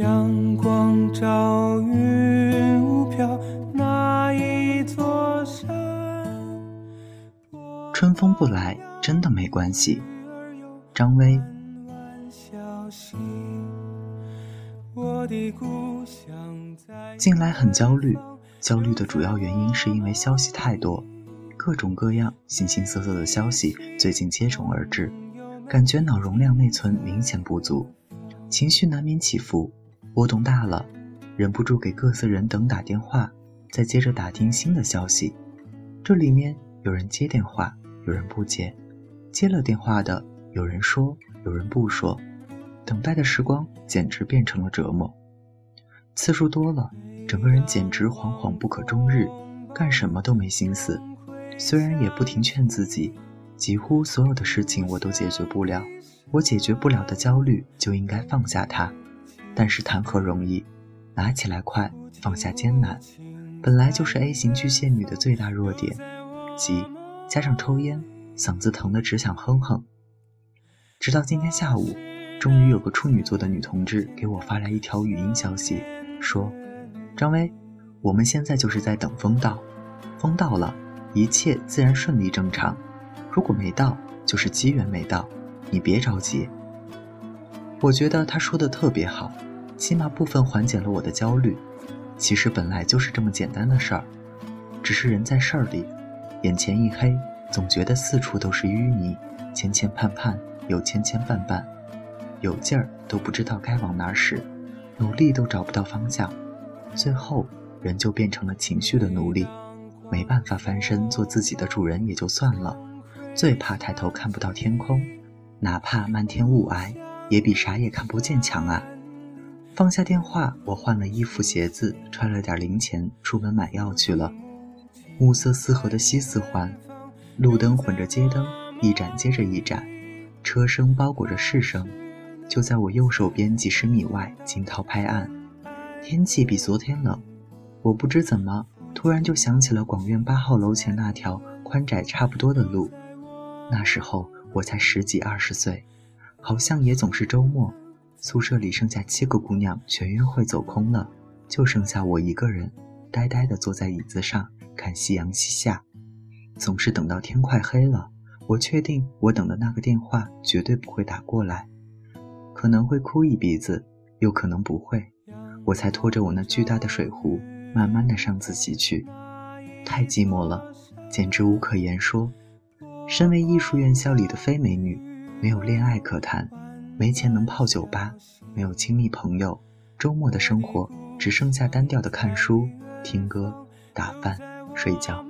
阳光照云雾飘，那一座山。春风不来，真的没关系。张威。近来很焦虑，焦虑的主要原因是因为消息太多，各种各样、形形色色的消息最近接踵而至，感觉脑容量内存明显不足，情绪难免起伏，波动大了，忍不住给各色人等打电话，再接着打听新的消息。这里面有人接电话，有人不接，接了电话的有人说，有人不说，等待的时光简直变成了折磨。次数多了，整个人简直惶惶不可终日，干什么都没心思。虽然也不停劝自己，几乎所有的事情我都解决不了，我解决不了的焦虑就应该放下它。但是谈何容易，拿起来快，放下艰难。本来就是 A 型巨蟹女的最大弱点，急加上抽烟，嗓子疼得只想哼哼。直到今天下午，终于有个处女座的女同志给我发来一条语音消息。说：“张威，我们现在就是在等风到，风到了，一切自然顺利正常。如果没到，就是机缘没到，你别着急。”我觉得他说的特别好，起码部分缓解了我的焦虑。其实本来就是这么简单的事儿，只是人在事儿里，眼前一黑，总觉得四处都是淤泥，前前盼盼又牵牵绊绊，有劲儿都不知道该往哪儿使。努力都找不到方向，最后人就变成了情绪的奴隶，没办法翻身做自己的主人也就算了，最怕抬头看不到天空，哪怕漫天雾霭，也比啥也看不见强啊！放下电话，我换了衣服鞋子，揣了点零钱，出门买药去了。暮色四合的西四环，路灯混着街灯，一盏接着一盏，车声包裹着市声。就在我右手边几十米外，惊涛拍岸，天气比昨天冷。我不知怎么，突然就想起了广院八号楼前那条宽窄差不多的路。那时候我才十几二十岁，好像也总是周末，宿舍里剩下七个姑娘，全约会走空了，就剩下我一个人，呆呆地坐在椅子上看夕阳西下。总是等到天快黑了，我确定我等的那个电话绝对不会打过来。可能会哭一鼻子，又可能不会，我才拖着我那巨大的水壶，慢慢的上自习去。太寂寞了，简直无可言说。身为艺术院校里的非美女，没有恋爱可谈，没钱能泡酒吧，没有亲密朋友，周末的生活只剩下单调的看书、听歌、打饭、睡觉。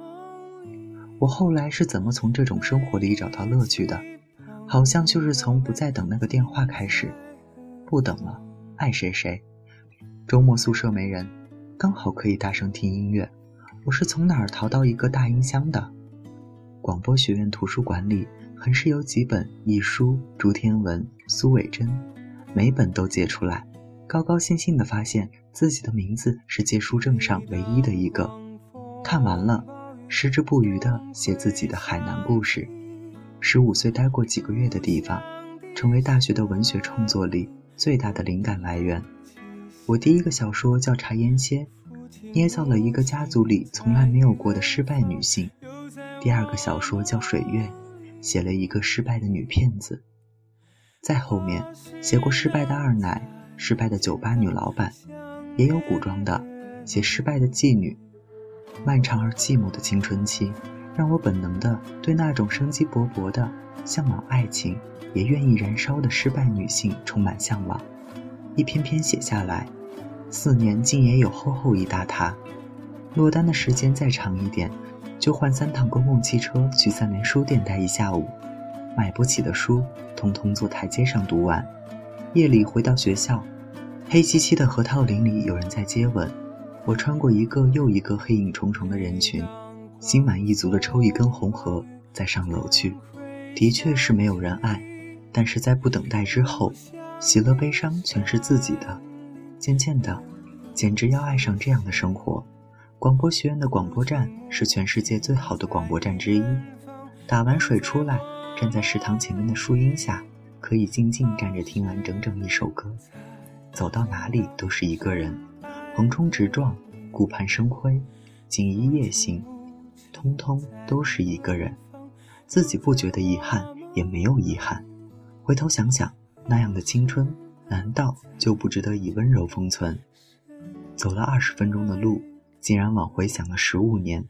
我后来是怎么从这种生活里找到乐趣的？好像就是从不再等那个电话开始，不等了，爱谁谁。周末宿舍没人，刚好可以大声听音乐。我是从哪儿淘到一个大音箱的？广播学院图书馆里横是有几本一书、朱天文、苏伟珍，每本都借出来，高高兴兴地发现自己的名字是借书证上唯一的一个。看完了，矢志不渝地写自己的海南故事。十五岁待过几个月的地方，成为大学的文学创作里最大的灵感来源。我第一个小说叫《茶烟歇》，捏造了一个家族里从来没有过的失败女性；第二个小说叫《水月》，写了一个失败的女骗子。再后面写过失败的二奶、失败的酒吧女老板，也有古装的，写失败的妓女。漫长而寂寞的青春期。让我本能的对那种生机勃勃的、向往爱情也愿意燃烧的失败女性充满向往，一篇篇写下来，四年竟也有厚厚一大沓。落单的时间再长一点，就换三趟公共汽车去三联书店待一下午，买不起的书，通通坐台阶上读完。夜里回到学校，黑漆漆的核桃林里有人在接吻，我穿过一个又一个黑影重重的人群。心满意足地抽一根红盒，再上楼去。的确是没有人爱，但是在不等待之后，喜乐悲伤全是自己的。渐渐的，简直要爱上这样的生活。广播学院的广播站是全世界最好的广播站之一。打完水出来，站在食堂前面的树荫下，可以静静站着听完整整一首歌。走到哪里都是一个人，横冲直撞，顾盼生辉，锦衣夜行，通通都是一个人。自己不觉得遗憾，也没有遗憾。回头想想，那样的青春，难道就不值得以温柔封存？走了二十分钟的路，竟然往回想了十五年。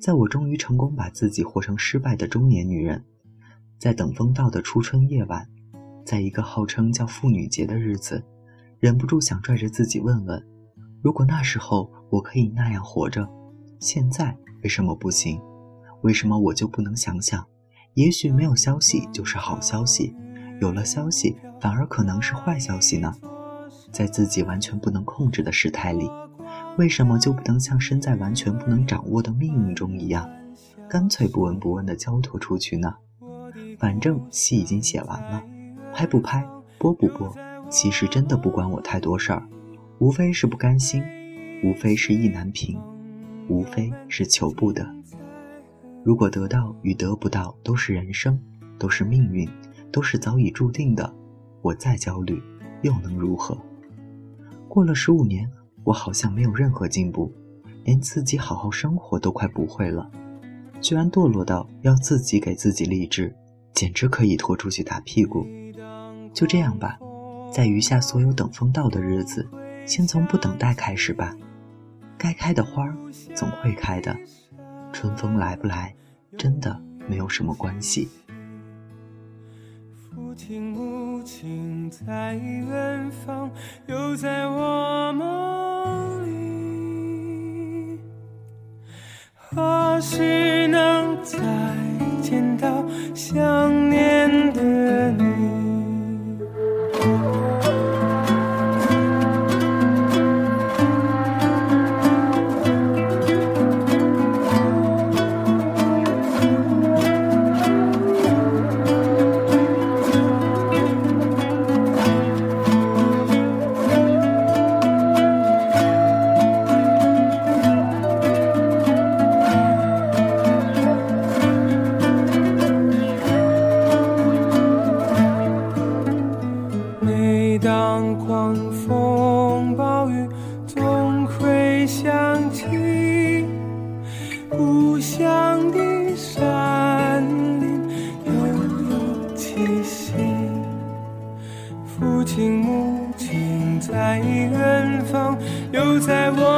在我终于成功把自己活成失败的中年女人，在等风到的初春夜晚，在一个号称叫妇女节的日子，忍不住想拽着自己问问：如果那时候我可以那样活着，现在为什么不行？为什么我就不能想想？也许没有消息就是好消息，有了消息反而可能是坏消息呢？在自己完全不能控制的事态里。为什么就不能像身在完全不能掌握的命运中一样，干脆不闻不问的交托出去呢？反正戏已经写完了，拍不拍，播不播，其实真的不关我太多事儿，无非是不甘心，无非是意难平，无非是求不得。如果得到与得不到都是人生，都是命运，都是早已注定的，我再焦虑又能如何？过了十五年。我好像没有任何进步，连自己好好生活都快不会了，居然堕落到要自己给自己励志，简直可以拖出去打屁股。就这样吧，在余下所有等风到的日子，先从不等待开始吧。该开的花总会开的，春风来不来，真的没有什么关系。父亲母亲在远方，又在我梦。只能在山林悠悠气息。父亲母亲在远方又在我